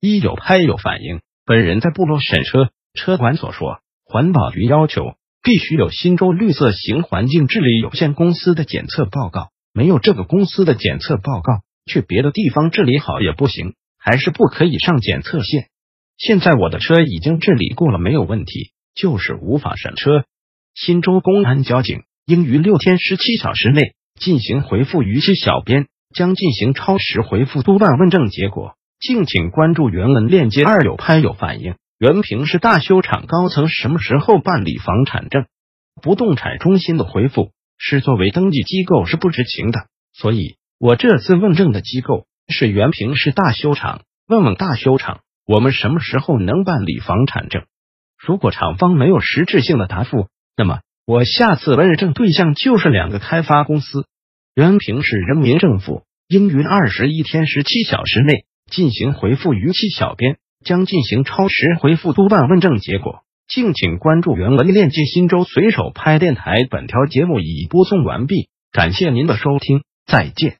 一有拍有反应，本人在部落审车，车管所说，环保局要求必须有新州绿色型环境治理有限公司的检测报告，没有这个公司的检测报告，去别的地方治理好也不行，还是不可以上检测线。现在我的车已经治理过了，没有问题，就是无法审车。新州公安交警应于六天十七小时内进行回复逾期小编，将进行超时回复督办问证结果。敬请关注原文链接。二有拍有反应，原平市大修厂高层什么时候办理房产证？不动产中心的回复是作为登记机构是不知情的，所以我这次问证的机构是原平市大修厂。问问大修厂，我们什么时候能办理房产证？如果厂方没有实质性的答复，那么我下次问证对象就是两个开发公司。原平市人民政府应于二十一天十七小时内。进行回复逾期，小编将进行超时回复督办问政结果。敬请关注原文链接。新州随手拍电台，本条节目已播送完毕，感谢您的收听，再见。